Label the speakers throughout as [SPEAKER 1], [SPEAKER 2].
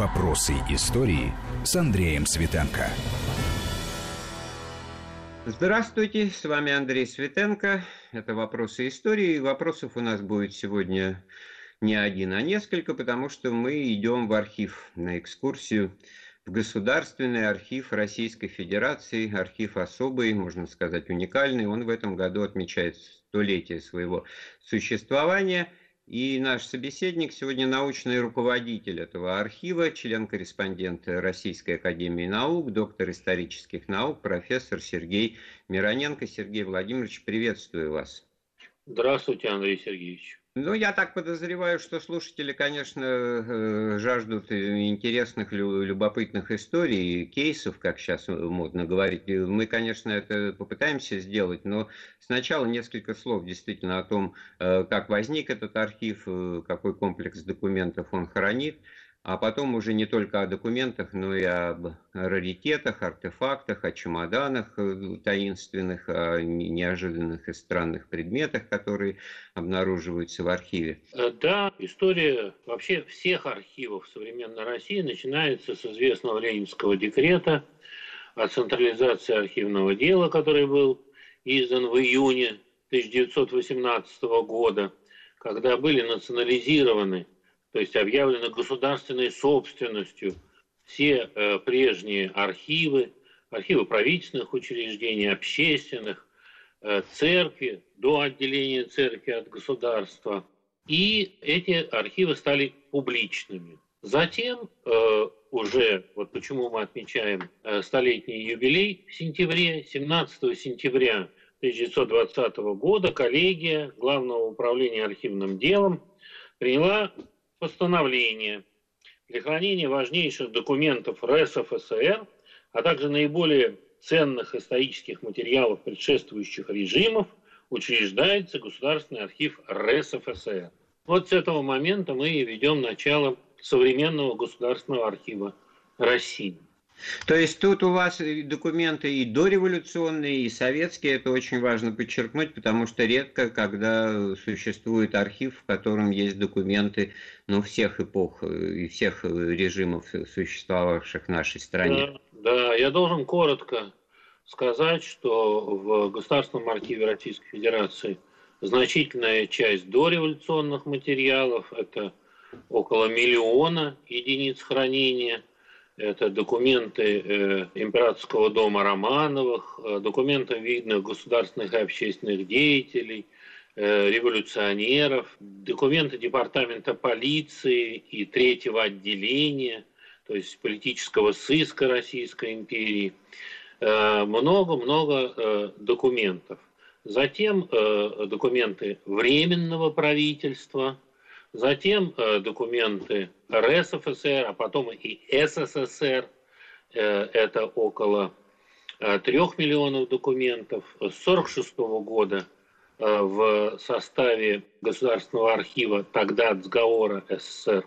[SPEAKER 1] Вопросы истории с Андреем Светенко.
[SPEAKER 2] Здравствуйте, с вами Андрей Светенко. Это «Вопросы истории». Вопросов у нас будет сегодня не один, а несколько, потому что мы идем в архив на экскурсию в Государственный архив Российской Федерации, архив особый, можно сказать, уникальный. Он в этом году отмечает столетие своего существования – и наш собеседник сегодня научный руководитель этого архива, член-корреспондент Российской Академии Наук, доктор исторических наук, профессор Сергей Мироненко. Сергей Владимирович, приветствую вас.
[SPEAKER 3] Здравствуйте, Андрей Сергеевич.
[SPEAKER 2] Ну, я так подозреваю, что слушатели, конечно, э, жаждут интересных, любопытных историй, кейсов, как сейчас модно говорить. Мы, конечно, это попытаемся сделать, но сначала несколько слов действительно о том, э, как возник этот архив, э, какой комплекс документов он хранит а потом уже не только о документах, но и об раритетах, артефактах, о чемоданах э, таинственных, о неожиданных и странных предметах, которые обнаруживаются в архиве.
[SPEAKER 3] Э, да, история вообще всех архивов современной России начинается с известного ленинского декрета о централизации архивного дела, который был издан в июне 1918 года, когда были национализированы то есть объявлены государственной собственностью все э, прежние архивы, архивы правительственных учреждений, общественных, э, церкви, до отделения церкви от государства. И эти архивы стали публичными. Затем э, уже, вот почему мы отмечаем э, столетний юбилей в сентябре, 17 сентября 1920 года коллегия Главного управления архивным делом приняла постановление для хранения важнейших документов РСФСР, а также наиболее ценных исторических материалов предшествующих режимов учреждается Государственный архив РСФСР. Вот с этого момента мы и ведем начало современного государственного архива России.
[SPEAKER 2] То есть тут у вас документы и дореволюционные, и советские, это очень важно подчеркнуть, потому что редко, когда существует архив, в котором есть документы ну, всех эпох и всех режимов, существовавших в нашей стране.
[SPEAKER 3] Да, да, я должен коротко сказать, что в Государственном архиве Российской Федерации значительная часть дореволюционных материалов, это около миллиона единиц хранения – это документы э, императорского дома Романовых, э, документы видных государственных и общественных деятелей, э, революционеров, документы департамента полиции и третьего отделения, то есть политического сыска Российской империи. Много-много документов. Затем документы Временного правительства – Затем э, документы РСФСР, а потом и СССР, э, это около э, трех миллионов документов. С 1946 года э, в составе Государственного архива, тогда Цгаора СССР,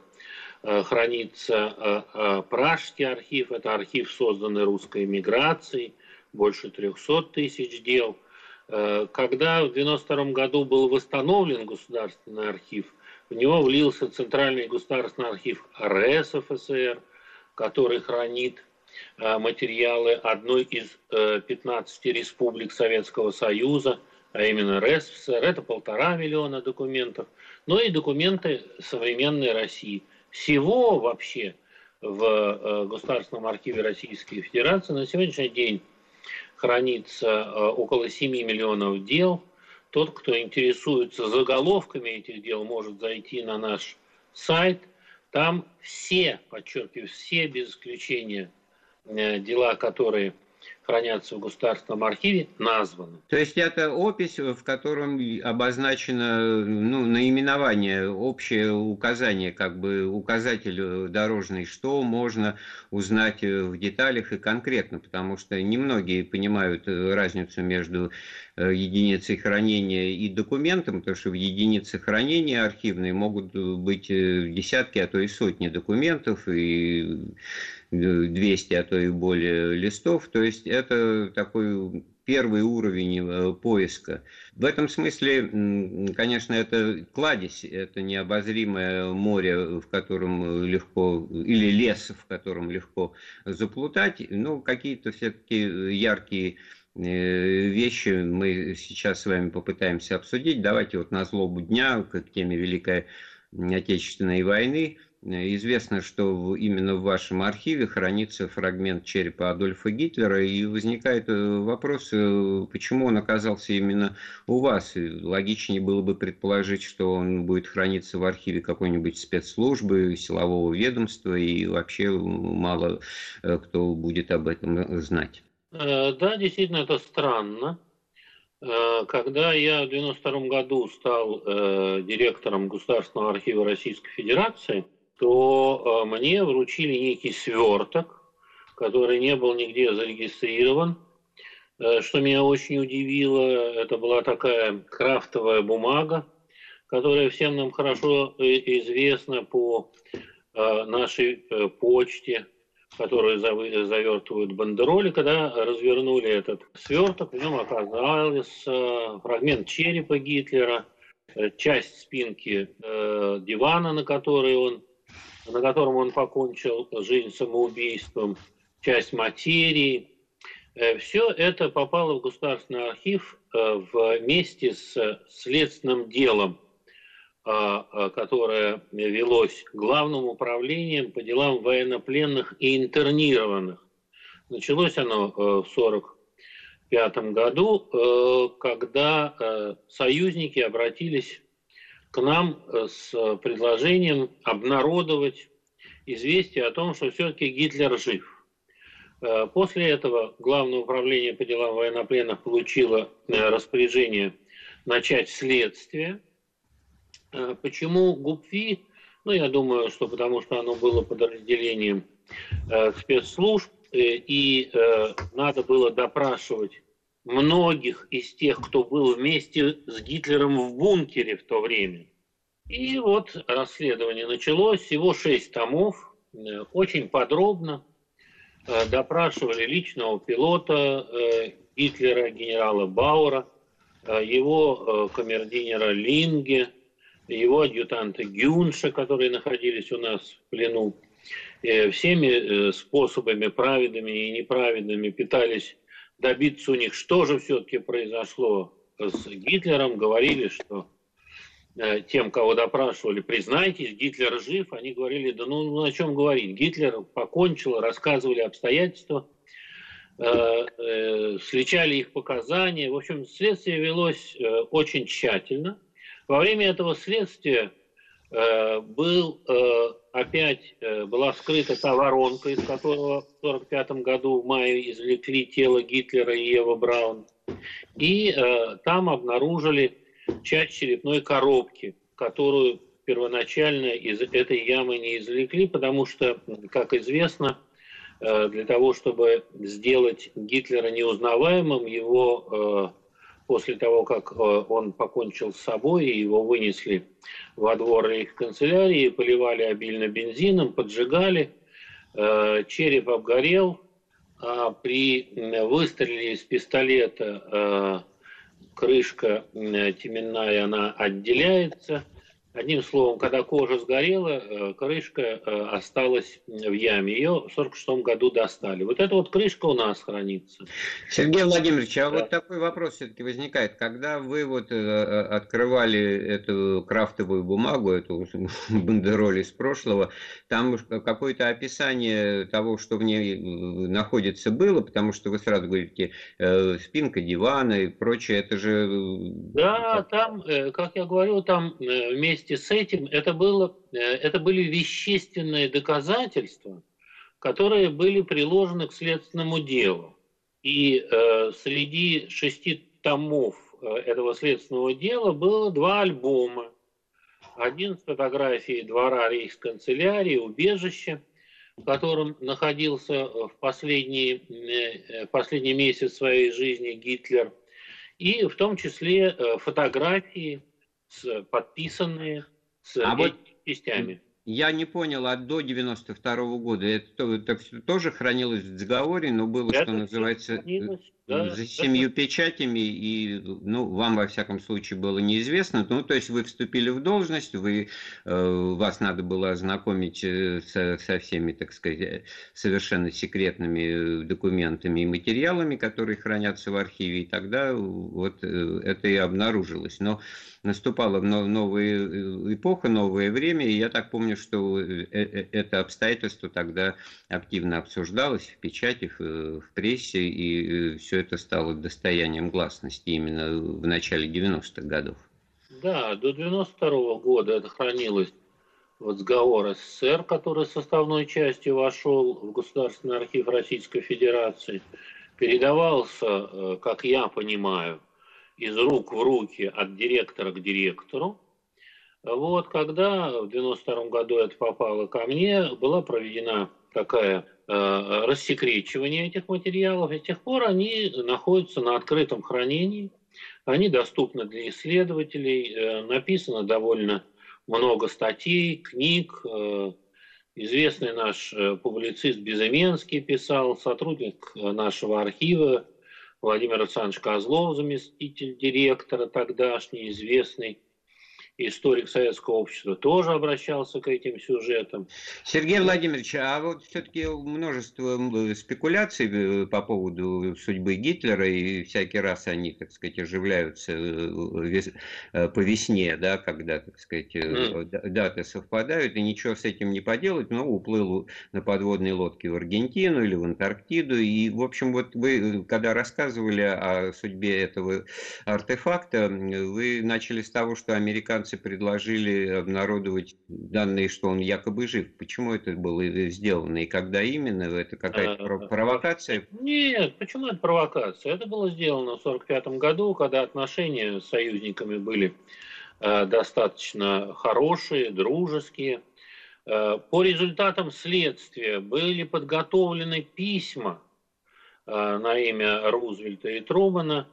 [SPEAKER 3] э, хранится э, э, Пражский архив, это архив, созданный русской миграцией, больше 300 тысяч дел. Э, когда в 1992 году был восстановлен Государственный архив – в него влился Центральный государственный архив РСФСР, который хранит э, материалы одной из 15 э, республик Советского Союза, а именно РСФСР. Это полтора миллиона документов. Ну и документы современной России. Всего вообще в э, Государственном архиве Российской Федерации на сегодняшний день хранится около 7 миллионов дел – тот, кто интересуется заголовками этих дел, может зайти на наш сайт. Там все, подчеркиваю, все без исключения э, дела, которые хранятся в Государственном архиве, названы.
[SPEAKER 2] То есть это опись, в котором обозначено ну, наименование, общее указание, как бы указатель дорожный, что можно узнать в деталях и конкретно, потому что немногие понимают разницу между э, единицей хранения и документом, потому что в единице хранения архивной могут быть э, десятки, а то и сотни документов, и 200, а то и более листов. То есть это такой первый уровень э, поиска. В этом смысле, конечно, это кладезь, это необозримое море, в котором легко, или лес, в котором легко заплутать, но какие-то все-таки яркие э, вещи мы сейчас с вами попытаемся обсудить. Давайте вот на злобу дня к теме Великой Отечественной войны – Известно, что именно в вашем архиве хранится фрагмент черепа Адольфа Гитлера, и возникает э, вопрос, э, почему он оказался именно у вас. Логичнее было бы предположить, что он будет храниться в архиве какой-нибудь спецслужбы, силового ведомства, и вообще мало э, кто будет об этом знать.
[SPEAKER 3] Да, действительно, это странно. Когда я в 1992 году стал директором Государственного архива Российской Федерации, то э, мне вручили некий сверток, который не был нигде зарегистрирован. Э, что меня очень удивило, это была такая крафтовая бумага, которая всем нам хорошо э, известна по нашей почте, которую завертывают бандероли. Когда развернули этот сверток, в нем оказался фрагмент черепа Гитлера, часть спинки дивана, на которой он на котором он покончил жизнь самоубийством, часть материи. Э, Все это попало в Государственный архив э, вместе с следственным делом, э, которое велось Главным управлением по делам военнопленных и интернированных. Началось оно в 1945 году, когда союзники обратились к нам э, с предложением обнародовать известие о том, что все-таки Гитлер жив. Э, после этого Главное управление по делам военнопленных получило э, распоряжение начать следствие. Почему ГУПФИ? Ну, я думаю, что потому что оно было подразделением спецслужб, и надо было допрашивать многих из тех, кто был вместе с Гитлером в бункере в то время. И вот расследование началось, всего шесть томов, э, очень подробно э, допрашивали личного пилота э, Гитлера, генерала Баура, его камердинера Линге, его адъютанта Гюнша, которые находились у нас в плену. Всеми способами, праведными и неправедными, пытались добиться у них, что же все-таки произошло с Гитлером, говорили, что э, тем, кого допрашивали, признайтесь, Гитлер жив, они говорили, да ну, ну о чем говорить, Гитлер покончил, рассказывали обстоятельства, э, э, их показания, в общем, следствие велось э, очень тщательно. Во время этого следствия был э, опять э, была вскрыта та воронка, из которого в 1945 году в мае извлекли тело Гитлера и Ева Браун. И там обнаружили часть черепной коробки, которую первоначально из этой ямы не извлекли, потому что, как известно, для того, чтобы сделать Гитлера неузнаваемым, его после того, как э, он покончил с собой, его вынесли во двор их канцелярии, поливали обильно бензином, поджигали, э, череп обгорел, а при выстреле из пистолета э, крышка теменная, она отделяется – Одним словом, когда кожа сгорела, э, крышка э, осталась в яме. Ее в 1946 году достали. Вот эта вот крышка у нас хранится.
[SPEAKER 2] Сергей Владимирович, а да. вот такой вопрос все-таки возникает. Когда вы вот э, открывали эту крафтовую бумагу, эту бандероль из прошлого, там какое-то описание того, что в ней находится, было, потому что вы сразу говорите, спинка дивана и прочее, это же...
[SPEAKER 3] Да, там, как я говорил, там вместе вместе с этим это, было, э, это были вещественные доказательства, которые были приложены к следственному делу. И э, среди шести томов э, этого следственного дела было два альбома. Один с фотографией двора рейхсканцелярии, убежища, в котором находился в последний, э, последний месяц своей жизни Гитлер, и в том числе фотографии с, подписанные с а вот, частями.
[SPEAKER 2] Я не понял, а до 92 -го года это, это тоже хранилось в договоре, но было, это что называется, да, за семью да. печатями, и ну, вам, во всяком случае, было неизвестно. Ну, то есть вы вступили в должность, вы, э, вас надо было ознакомить э, со, со всеми, так сказать, совершенно секретными документами и материалами, которые хранятся в архиве, и тогда вот это и обнаружилось. Но наступала новая эпоха, новое время, и я так помню, что это обстоятельство тогда активно обсуждалось в печати, в прессе, и все это стало достоянием гласности именно в начале 90-х годов.
[SPEAKER 3] Да, до 92 -го года это хранилось в сговор СССР, который составной частью вошел в Государственный архив Российской Федерации, передавался, э, как я понимаю, из рук в руки от директора к директору. Вот, когда в 92 году это попало ко мне, была проведена такая Э, рассекречивания этих материалов, и с тех пор они находятся на открытом хранении, они доступны для исследователей, э, написано довольно много статей, книг, э, известный наш публицист Безыменский писал, сотрудник нашего архива Владимир Александрович Козлов, заместитель директора тогдашний, известный историк советского общества тоже обращался к этим сюжетам.
[SPEAKER 2] Сергей Владимирович, а вот все-таки множество спекуляций э, по поводу судьбы Гитлера, и всякий раз они, так сказать, оживляются э, э, по весне, да, когда, так сказать, mm. даты совпадают, и ничего с этим не поделать, но уплыл на подводной лодке в Аргентину или в Антарктиду, и, в общем, вот вы, когда рассказывали о судьбе этого артефакта, вы начали с того, что американцы американцы предложили обнародовать данные, что он якобы жив. Почему это было сделано и когда именно? Это какая-то а, провокация?
[SPEAKER 3] Нет, почему это провокация? Это было сделано в 1945 году, когда отношения с союзниками были э, достаточно хорошие, дружеские. Э, по результатам следствия были подготовлены письма э, на имя Рузвельта и Трумана – Э,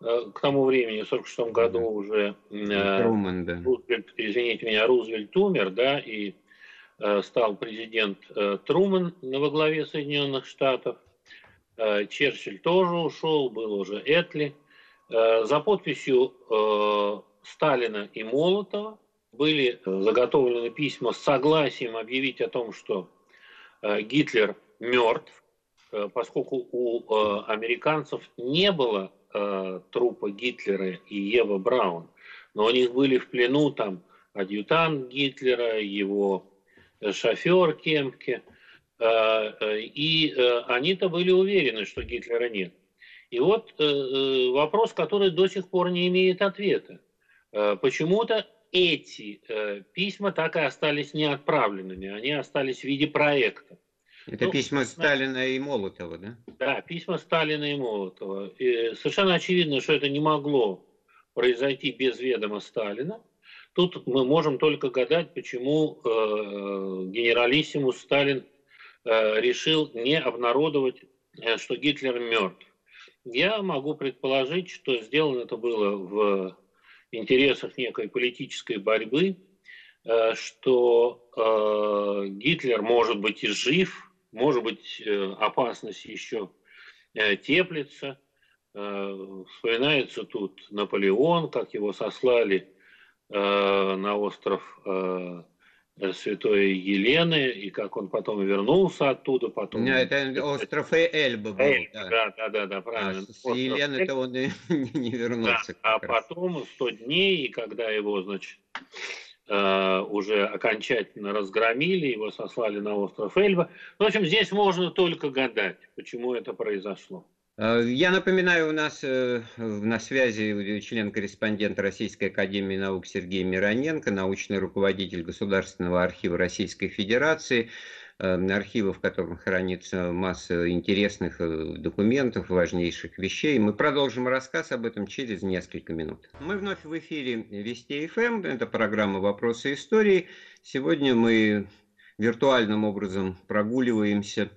[SPEAKER 3] к тому времени, в 1946 году уже э, да. Рузвельт, извините меня, Рузвельт умер, да, и э, стал президент Трумэн во главе Соединенных Штатов. Черчилль тоже ушел, был уже Этли. За подписью Сталина и Молотова были заготовлены письма с согласием объявить о том, что Гитлер мертв, поскольку у американцев не было э, трупа Гитлера и Ева Браун, но у них были в плену там адъютант Гитлера, его э, шофер Кемпке, э, э, и они-то были уверены, что Гитлера нет. И вот вопрос, который до сих пор не имеет ответа. Почему-то эти письма так и остались неотправленными, они остались в виде проекта.
[SPEAKER 2] Это ну, письма Сталина и Молотова, да?
[SPEAKER 3] Да, письма Сталина и Молотова. И совершенно очевидно, что это не могло произойти без ведома Сталина. Тут мы можем только гадать, почему э, генералиссимус Сталин э, решил не обнародовать, э, что Гитлер мертв. Я могу предположить, что сделано это было в интересах некой политической борьбы, э, что э, Гитлер может быть и жив, может быть, э, опасность еще э, теплится. Э, вспоминается тут Наполеон, как его сослали на остров Святой Елены, и как он потом вернулся оттуда. Потом...
[SPEAKER 2] Нет, это остров Эльба был.
[SPEAKER 3] Эльба, да, да, да, да, правильно. А
[SPEAKER 2] с Елены-то он и не вернулся.
[SPEAKER 3] Да, а раз. потом 100 дней, и когда его, значит, уже окончательно разгромили, его сослали на остров Эльба. В общем, здесь можно только гадать, почему это произошло.
[SPEAKER 2] Э, я напоминаю, у нас э, на связи член-корреспондент Российской Академии Наук Сергей Мироненко, научный руководитель Государственного архива Российской Федерации. Эм, архива, в котором хранится масса интересных э, документов, важнейших вещей. Мы продолжим рассказ об этом через несколько минут. Мы вновь в эфире Вести ФМ. Эм. Это программа «Вопросы истории». Сегодня мы виртуальным образом прогуливаемся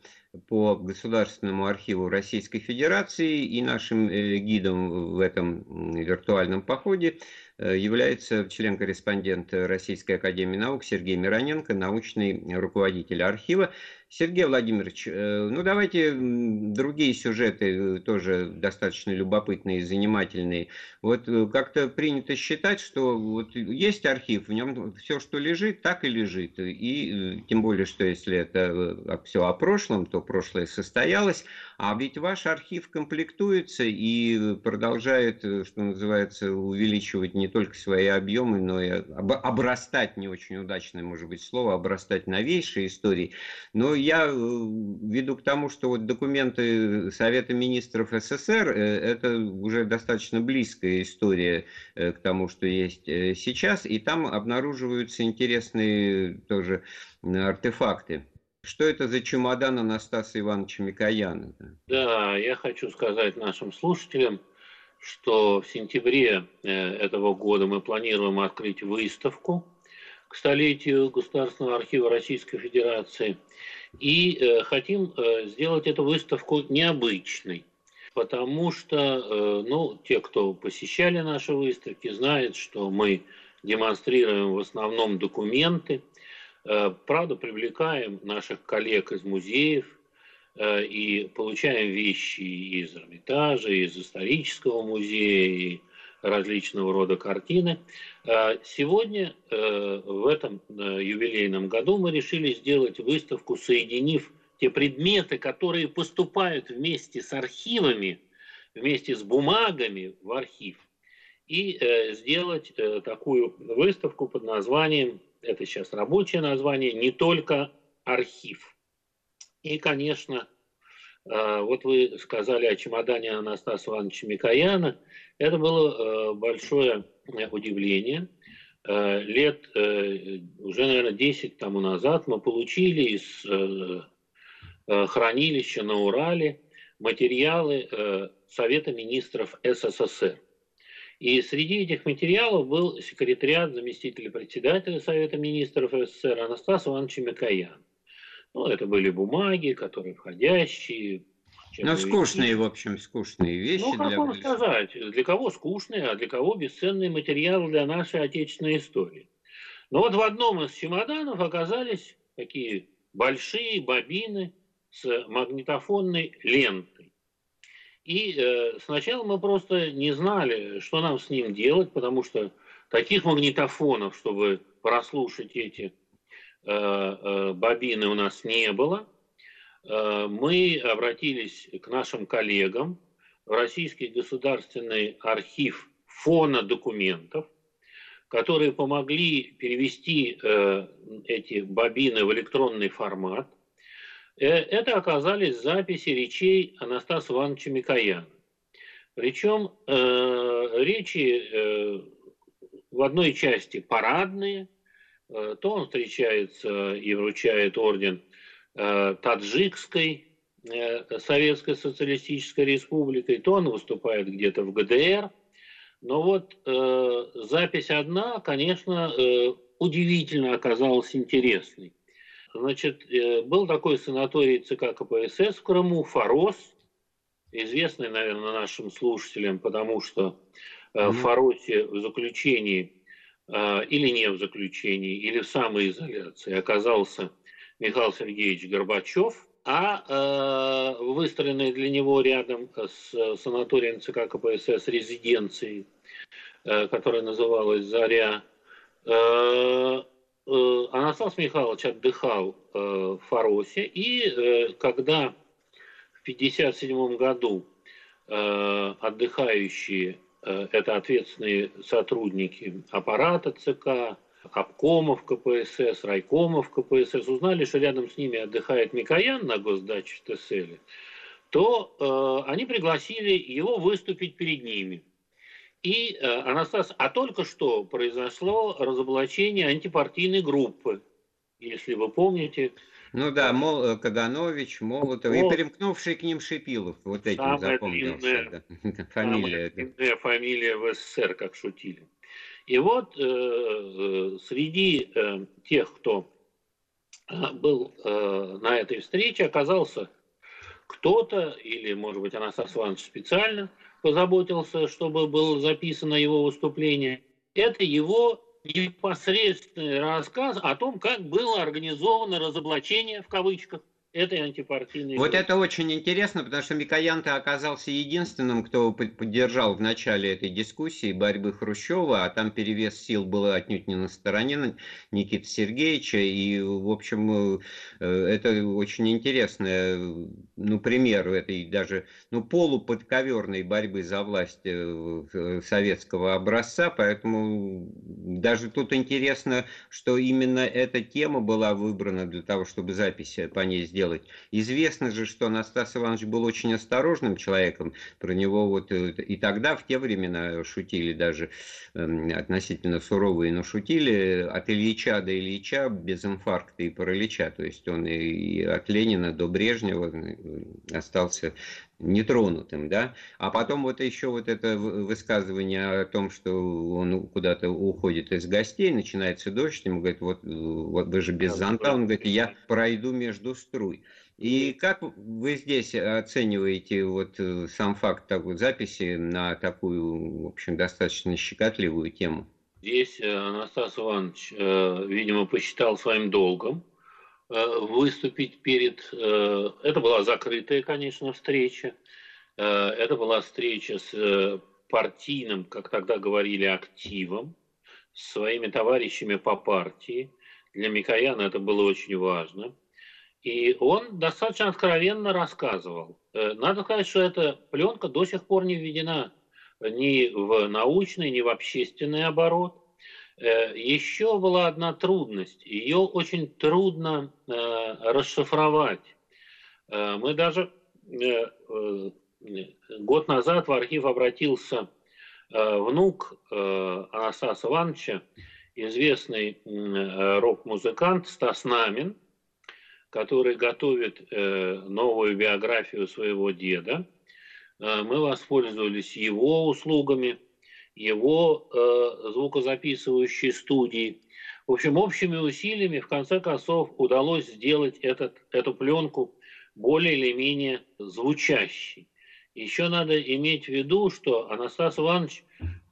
[SPEAKER 2] по Государственному архиву Российской Федерации и нашим э, гидом в этом виртуальном походе является член-корреспондент Российской Академии Наук Сергей Мироненко, научный руководитель архива. Сергей Владимирович, э, ну давайте другие сюжеты э, тоже достаточно любопытные и занимательные. Вот э, как-то принято считать, что вот есть архив, в нем все, что лежит, так и лежит. И тем более, что если это все о прошлом, то прошлое состоялось. А ведь ваш архив комплектуется и продолжает, что называется, увеличивать не только свои объемы, но и обрастать, не очень удачное, может быть, слово, обрастать новейшей историей. Но я э, веду к тому, что вот документы Совета министров СССР э, это уже достаточно близкая история э, к тому, что есть сейчас, и там обнаруживаются интересные тоже артефакты. Что это за чемодан Анастаса Ивановича Микояна?
[SPEAKER 3] Да, я хочу сказать нашим слушателям, что в сентябре этого года мы планируем открыть выставку к столетию Государственного архива Российской Федерации – и э, хотим э, сделать эту выставку необычной, потому что э, ну, те, кто посещали наши выставки, знают, что мы демонстрируем в основном документы, э, правда, привлекаем наших коллег из музеев э, и получаем вещи из Эрмитажа, из исторического музея, и различного рода картины. А сегодня, э, в этом э, юбилейном году, мы решили сделать выставку, соединив те предметы, которые поступают вместе с архивами, вместе с бумагами в архив, и э, сделать такую выставку под названием, это сейчас рабочее название, не только архив. И, конечно, вот вы сказали о чемодане Анастаса Ивановича Микояна – это было э, большое э, удивление. Э, лет уже, наверное, 10 тому назад мы получили из хранилища на Урале материалы Совета министров СССР. И среди этих материалов был секретариат заместителя председателя Совета министров СССР Анастас Иванович Микоян. Ну, это были бумаги, которые входящие,
[SPEAKER 2] ну, скучные, в общем, скучные вещи.
[SPEAKER 3] Ну, как вам сказать, для кого скучные, а для кого бесценный материал для нашей отечественной истории. Но вот в одном из чемоданов оказались такие большие бобины с магнитофонной лентой. И э, сначала мы просто не знали, что нам с ним делать, потому что таких магнитофонов, чтобы прослушать эти бобины, у нас не было. Э, мы обратились к нашим коллегам в Российский государственный архив фона документов, которые помогли перевести э, эти бобины в электронный формат. Э, это оказались записи речей Анастаса Ивановича Микояна. Причем речи в одной части парадные, то он встречается и вручает орден Э, таджикской э, Советской Социалистической Республикой, то он выступает где-то в ГДР. Но вот э, запись одна, конечно, э, удивительно оказалась интересной. Значит, э, был такой санаторий ЦК КПСС в Крыму, Форос, известный, наверное, нашим слушателям, потому что э, в Форосе в заключении э, или не в заключении, или в самоизоляции оказался Михаил Сергеевич Горбачев, а э, выстроенной для него рядом с санаторием ЦК КПСС резиденцией, э, которая называлась «Заря», э, э, Анастас Михайлович отдыхал э, в Фаросе, и э, когда в 1957 году э, отдыхающие, э, это ответственные сотрудники аппарата ЦК, обкомов КПСС, райкомов КПСС узнали, что рядом с ними отдыхает Микоян на госдаче в Тесселе, то э, они пригласили его выступить перед ними. И э, Анастас, а только что произошло разоблачение антипартийной группы, если вы помните.
[SPEAKER 2] Ну да, Мол, э, Каганович, Молотов Мол... и перемкнувший к ним Шипилов. Вот этим самая запомнился. Длинная,
[SPEAKER 3] да. фамилия. Самая длинная фамилия в СССР, как шутили. И вот э, э, среди э, тех, кто был на этой встрече, оказался кто-то, или, может быть, Анастас Иванович специально позаботился, чтобы было записано его выступление. это его непосредственный рассказ о том, как было организовано разоблачение, в кавычках, этой антипартийной
[SPEAKER 2] Вот группы. это очень интересно, потому что Микоян-то оказался единственным, кто поддержал в начале этой дискуссии борьбы Хрущева, а там перевес сил был отнюдь не на стороне Никиты Сергеевича, и, в общем, э, это очень интересный ну, пример этой даже ну, полуподковерной борьбы за власть э, советского образца, поэтому даже тут интересно, что именно эта тема была выбрана для того, чтобы запись по ней сделать делать. Известно же, что Анастас Иванович был очень осторожным человеком. Про него вот э, и тогда, в те времена, шутили даже эм, относительно суровые, но шутили от Ильича до Ильича без инфаркта и паралича. То есть он и от Ленина до Брежнева э, остался нетронутым, да, а потом вот еще вот это высказывание о том, что он куда-то уходит из гостей, начинается дождь, ему говорит, вот, вот вы же без зонта, он говорит, я пройду между струй. И как вы здесь оцениваете вот э, сам факт такой записи на такую, в общем, достаточно щекотливую тему?
[SPEAKER 3] Здесь э, Анастас Иванович, э, видимо, посчитал своим долгом выступить перед... Э, это была закрытая, конечно, встреча. Э, это была встреча с партийным, как тогда говорили, активом, с своими товарищами по партии. Для Микояна это было очень важно. И он достаточно откровенно рассказывал. Надо сказать, что эта пленка до сих пор не введена ни в научный, ни в общественный оборот. Э, еще была одна трудность. Ее очень трудно э, расшифровать. Э, мы даже год назад в архив обратился внук Анастаса Ивановича, известный рок-музыкант Стас Намин, который готовит новую биографию своего деда. Мы воспользовались его услугами – его э, звукозаписывающей студии. В общем, общими усилиями в конце концов удалось сделать этот, эту пленку более или менее звучащей. Еще надо иметь в виду, что Анастас Иванович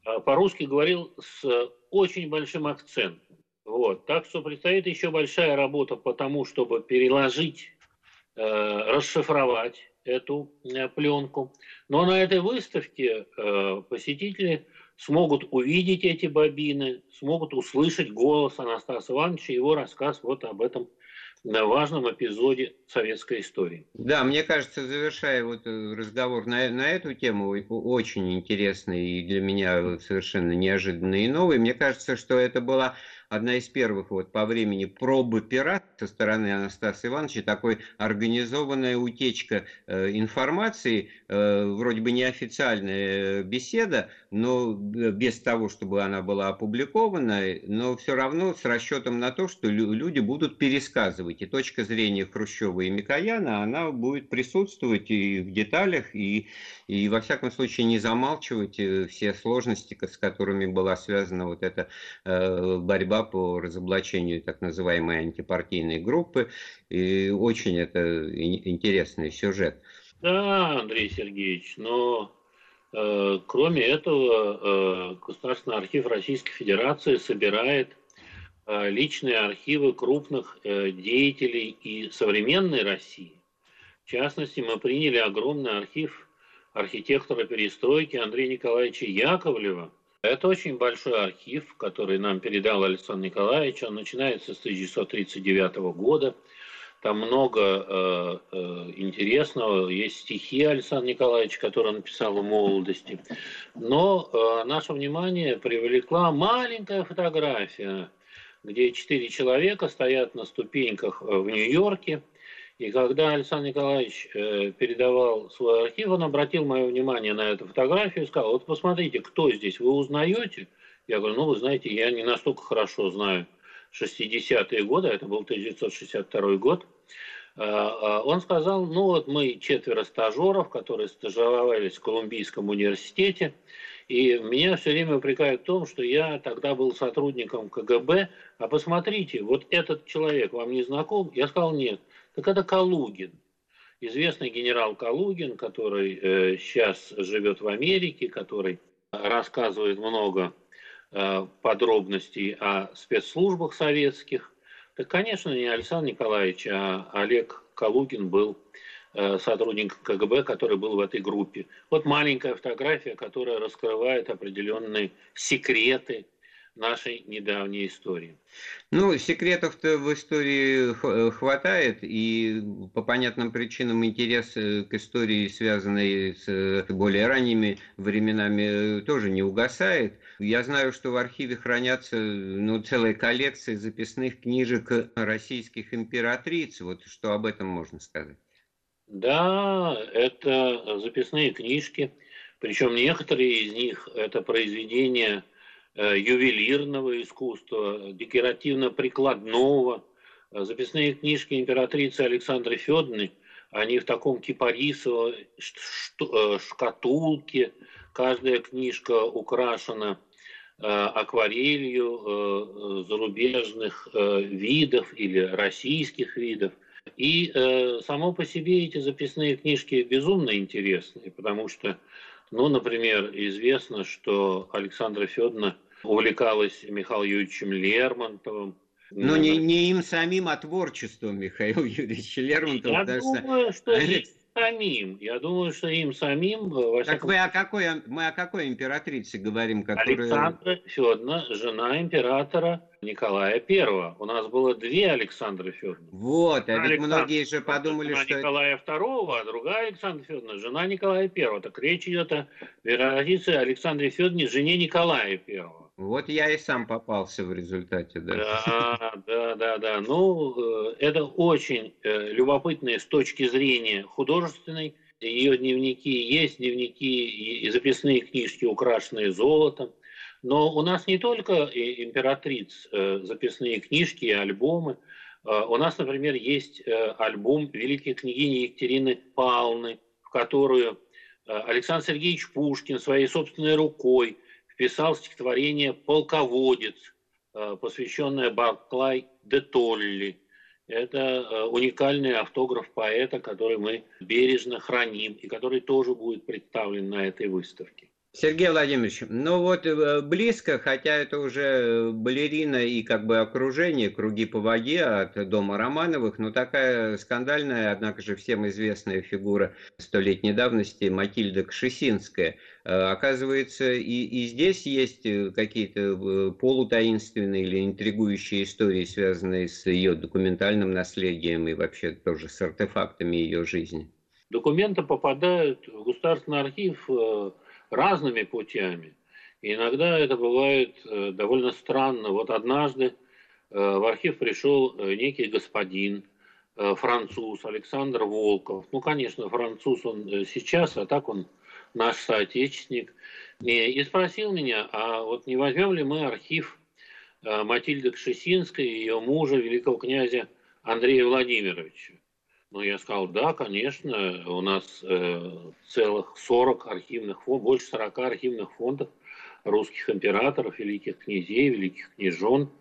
[SPEAKER 3] э, по-русски говорил с очень большим акцентом. Вот. Так что предстоит еще большая работа по тому, чтобы переложить, э, расшифровать эту э, пленку. Но на этой выставке э, посетители смогут увидеть эти бобины, смогут услышать голос Анастаса Ивановича, его рассказ вот об этом на важном эпизоде советской истории.
[SPEAKER 2] Да, мне кажется, завершая вот э, разговор на, на эту тему, очень интересный и для меня совершенно неожиданный и новый, мне кажется, что это была одна из первых вот по времени пробы пера со стороны Анастаса Ивановича, такой организованная утечка э, информации, э, вроде бы неофициальная беседа, но э, без того, чтобы она была опубликована, но все равно с расчетом на то, что люди будут пересказывать. И точка зрения Хрущева и Микояна, она будет присутствовать и в деталях, и, и во всяком случае не замалчивать э, все сложности, с которыми была связана вот эта э, борьба по разоблачению так называемой антипартийной группы. И очень это интересный сюжет.
[SPEAKER 3] Да, Андрей Сергеевич, но кроме этого э, Государственный архив Российской Федерации собирает э, личные архивы крупных э, деятелей и современной России. В частности, мы приняли огромный архив архитектора перестройки Андрея Николаевича Яковлева – это очень большой архив, который нам передал Александр Николаевич. Он начинается с 1939 года. Там много э, э, интересного. Есть стихи Александра Николаевича, которые он написал в молодости. Но э, наше внимание привлекла маленькая фотография, где четыре человека стоят на ступеньках в Нью-Йорке и когда Александр Николаевич э, передавал свой архив, он обратил мое внимание на эту фотографию и сказал, вот посмотрите, кто здесь, вы узнаете? Я говорю, ну вы знаете, я не настолько хорошо знаю 60-е годы, это был 1962 год. А, а он сказал, ну вот мы четверо стажеров, которые стажировались в Колумбийском университете, и меня все время упрекают в том, что я тогда был сотрудником КГБ, а посмотрите, вот этот человек вам не знаком? Я сказал, нет. Так это Калугин. Известный генерал Калугин, который э, сейчас живет в Америке, который рассказывает много подробностей о спецслужбах советских, так, конечно, не Александр Николаевич, а Олег Калугин был сотрудник КГБ, который был в этой группе. Вот маленькая фотография, которая раскрывает определенные секреты нашей недавней истории.
[SPEAKER 2] Ну, секретов-то в истории э, хватает, и по понятным причинам интерес э, к истории, связанной с э, более ранними временами, тоже не угасает. Я знаю, что в архиве хранятся ну, целая коллекция записных книжек российских императриц. Вот что об этом можно сказать?
[SPEAKER 3] Да, это записные книжки, причем некоторые из них это произведения ювелирного искусства, декоративно-прикладного. Э, записные книжки императрицы Александры Федоровны, они в таком кипарисовой э, шкатулке. Каждая книжка украшена акварелью зарубежных видов или российских видов. И само по себе эти записные книжки безумно интересные, потому что ну, например, известно, что Александра Федоровна увлекалась Михаилом Юрьевичем Лермонтовым.
[SPEAKER 2] Но не, не им самим, а творчеством Михаила Юрьевича Лермонтова.
[SPEAKER 3] Я думаю, что, что самим. Я думаю, что им самим...
[SPEAKER 2] Во так вы о какой, мы о какой императрице говорим?
[SPEAKER 3] Которая... Александра Федоровна, жена императора Николая Первого. У нас было две Александры Федоровны.
[SPEAKER 2] Вот, а ведь многие же подумали,
[SPEAKER 3] жена
[SPEAKER 2] что...
[SPEAKER 3] Николая Второго, а другая Александра Федоровна, жена Николая Первого. Так речь идет о вероятности Александре Федоровне, жене Николая Первого.
[SPEAKER 2] Вот я и сам попался в результате, да.
[SPEAKER 3] Да, да, да, да. Ну, э, это очень э, любопытно с точки зрения художественной. Ее дневники, есть дневники и записные книжки, украшенные золотом. Но у нас не только императриц э, записные книжки и альбомы. У нас, например, есть альбом великой княгини Екатерины Павловны, в которую Александр Сергеевич Пушкин своей собственной рукой писал стихотворение «Полководец», э, посвященное Барклай де Толли. Это э, уникальный автограф поэта, который мы бережно храним и который тоже будет представлен на этой выставке.
[SPEAKER 2] Сергей Владимирович, ну вот э, близко, хотя это уже балерина и как бы окружение, круги по воде от дома Романовых, но такая скандальная, однако же всем известная фигура столетней давности Матильда Кшесинская. Э, оказывается, и, и здесь есть э, какие-то полутаинственные или интригующие истории, связанные с ее документальным наследием и вообще тоже с артефактами ее жизни.
[SPEAKER 3] Документы попадают в Государственный архив разными путями. И иногда это бывает э, довольно странно. Вот однажды э, в архив пришел э, некий господин, француз Александр Волков. Ну, конечно, француз он сейчас, а так он наш соотечественник. И спросил меня, а вот не возьмем ли мы архив Матильды Кшесинской и ее мужа, великого князя Андрея Владимировича? Ну, я сказал, да, конечно, у нас э, целых 40 архивных фондов, больше 40 архивных фондов русских императоров, великих князей, великих княжон.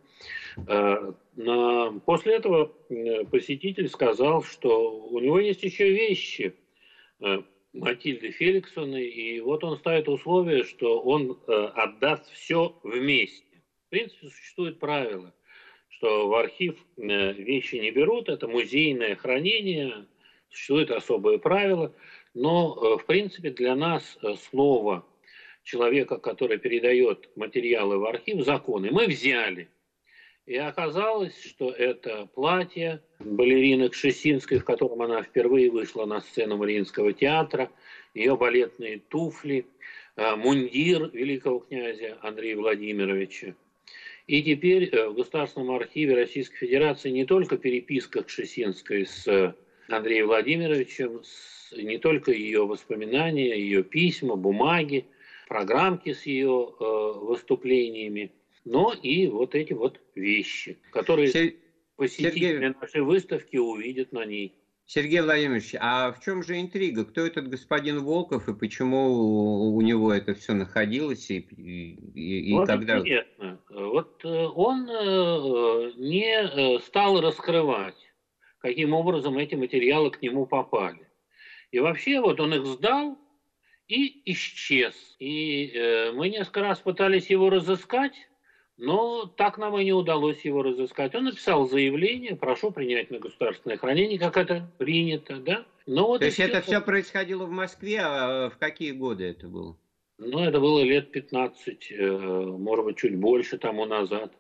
[SPEAKER 3] Э, на, после этого э, посетитель сказал, что у него есть еще вещи э, Матильды Феликсоны, и вот он ставит условие, что он э, отдаст все вместе. В принципе, существует правило – что в архив э, вещи не берут, это музейное хранение, существует особые правила, но э, в принципе для нас э, слово человека, который передает материалы в архив, законы, мы взяли. И оказалось, что это платье балерины Кшесинской, в котором она впервые вышла на сцену Мариинского театра, ее балетные туфли, мундир великого князя Андрея Владимировича, и теперь э, в Государственном архиве Российской Федерации не только переписка Кшесинской с Андреем Владимировичем, не только ее воспоминания, ее письма, бумаги, программки с ее э, выступлениями, но и вот эти вот вещи, которые посетители Сергей... нашей выставки увидят на ней.
[SPEAKER 2] Сергей Владимирович, а в чем же интрига? Кто этот господин Волков и почему у него это все находилось и, и,
[SPEAKER 3] и вот когда? Интересно. Вот э, он э, не э, стал раскрывать, каким образом эти материалы к нему попали. И вообще вот он их сдал, и исчез. И мы несколько раз пытались его разыскать, но так нам и не удалось его разыскать. Он написал заявление, прошу принять на государственное хранение, как это принято, да?
[SPEAKER 2] Но вот То есть это все происходило в Москве, а в какие годы это было?
[SPEAKER 3] Ну, это было лет 15, э, может быть, чуть больше тому назад.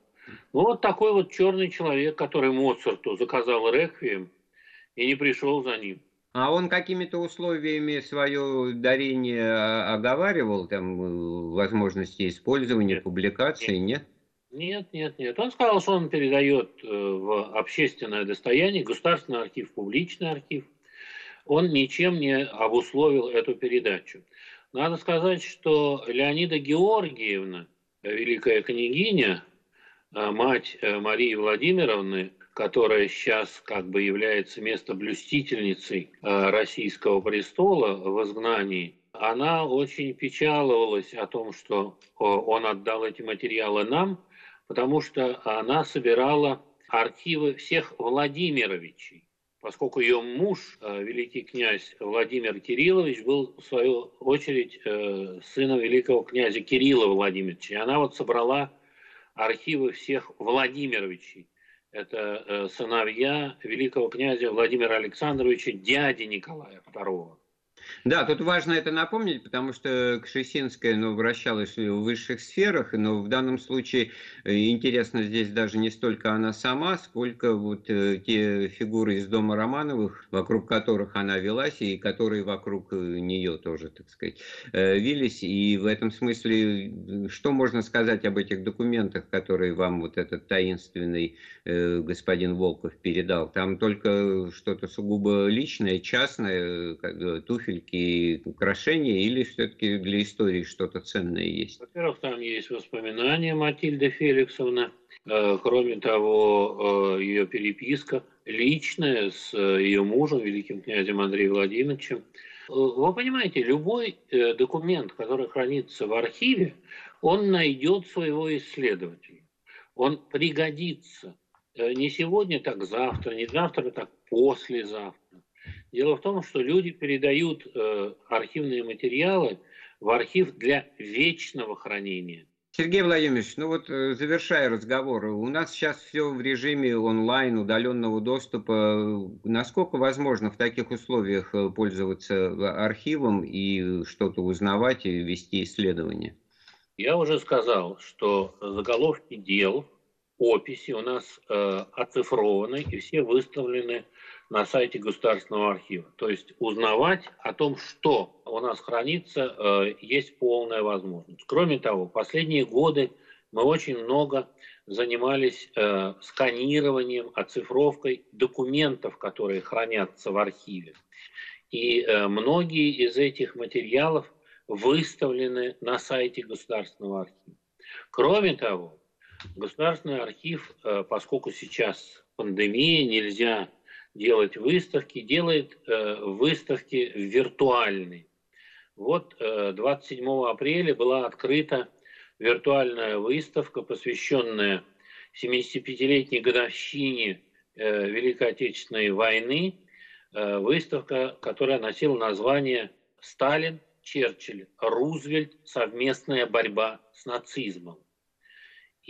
[SPEAKER 3] Ну, вот такой вот черный человек, который Моцарту заказал реквием и не пришел за ним.
[SPEAKER 2] А он какими-то условиями свое дарение оговаривал, там, э, возможности использования, нет, публикации, нет?
[SPEAKER 3] Нет, нет, нет. Он сказал, что он передает э, в общественное достояние, государственный архив, публичный архив. Он ничем не обусловил эту передачу. Надо сказать, что Леонида Георгиевна, великая княгиня, э, мать Марии Владимировны, которая сейчас как бы является местоблюстительницей э, российского престола в изгнании, она очень печаловалась о том, что он отдал эти материалы нам, потому что она собирала архивы всех Владимировичей, поскольку ее муж, э, великий князь Владимир Кириллович, был, в свою очередь, э, сыном великого князя Кирилла Владимировича. И она вот собрала архивы всех Владимировичей это э, сыновья великого князя Владимира Александровича, дяди Николая II.
[SPEAKER 2] Да, тут важно это напомнить, потому что Кшесинская ну, вращалась в высших сферах, но в данном случае э, интересно здесь даже не столько она сама, сколько вот э, те фигуры из дома Романовых, вокруг которых она велась, и которые вокруг э, нее тоже, так сказать, вились. И в этом смысле, что можно сказать об этих документах, которые вам вот этот таинственный господин Волков передал? Там только что-то сугубо личное, частное, туфель туфельки, украшения, или все-таки для истории что-то ценное есть?
[SPEAKER 3] Во-первых, там есть воспоминания Матильды Феликсовны. Э, кроме того, э, ее переписка личная с э, ее мужем, великим князем Андреем Владимировичем. Вы понимаете, любой документ, который хранится в архиве, он найдет своего исследователя. Он пригодится не сегодня, так завтра, не завтра, так послезавтра. Дело в том, что люди передают э, архивные материалы в архив для вечного хранения.
[SPEAKER 2] Сергей Владимирович, ну вот э, завершая разговор, у нас сейчас все в режиме онлайн, удаленного доступа. Насколько возможно в таких условиях э, пользоваться архивом и что-то узнавать и вести исследования?
[SPEAKER 3] Я уже сказал, что заголовки дел, описи у нас э, оцифрованы и все выставлены на сайте Государственного архива. То есть узнавать о том, что у нас хранится, э, есть полная возможность. Кроме того, последние годы мы очень много занимались э, сканированием, оцифровкой документов, которые хранятся в архиве. И э, многие из этих материалов выставлены на сайте Государственного архива. Кроме того, Государственный архив, поскольку сейчас пандемия, нельзя делать выставки, делает э, выставки виртуальные. Вот э, 27 апреля была открыта виртуальная выставка, посвященная 75-летней годовщине э, Великой Отечественной войны. Э, выставка, которая носила название «Сталин, Черчилль, Рузвельт. Совместная борьба с нацизмом».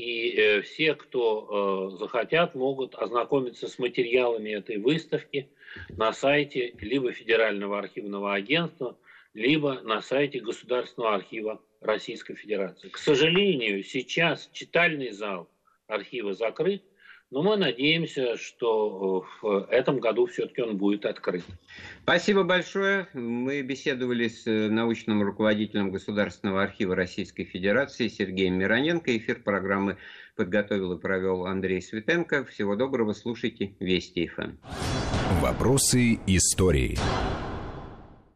[SPEAKER 3] И э, все, кто э, захотят, могут ознакомиться с материалами этой выставки на сайте либо Федерального архивного агентства, либо на сайте Государственного архива Российской Федерации. К сожалению, сейчас читальный зал архива закрыт, но мы надеемся, что э, в этом году все-таки он будет открыт.
[SPEAKER 2] Спасибо большое. Мы беседовали с э, научным руководителем Государственного архива Российской Федерации Сергеем Мироненко. Эфир программы подготовил и провел Андрей Светенко. Всего доброго. Слушайте Вести ФМ.
[SPEAKER 1] Вопросы истории.